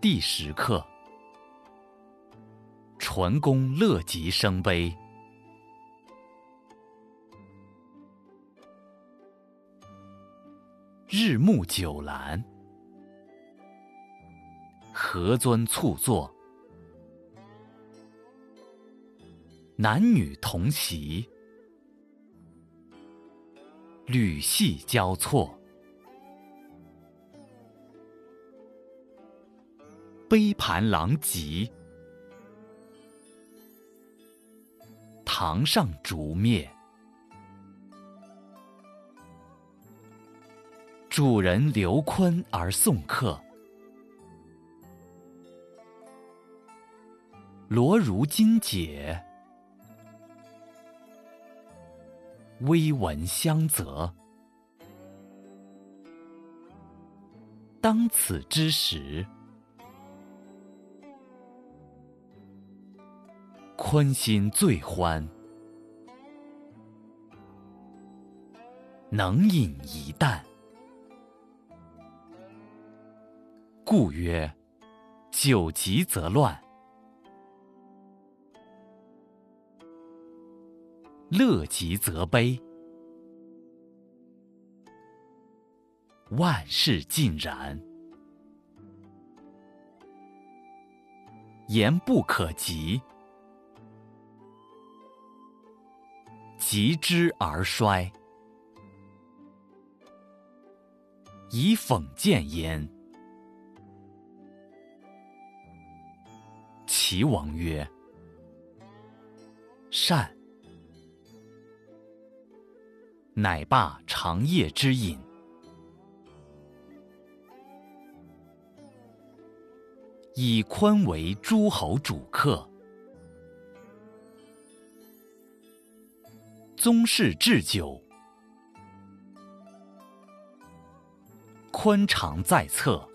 第十课：纯公乐极生悲。日暮酒阑，何尊促坐，男女同席，缕细交错。杯盘狼藉，堂上烛灭。主人刘坤而送客，罗如金解，微闻相责。当此之时。宽心最欢，能饮一啖，故曰：酒极则乱，乐极则悲，万事尽然，言不可及。及之而衰，以讽谏焉。齐王曰：“善。”乃罢长夜之饮，以宽为诸侯主客。宗室置酒，宽常在侧。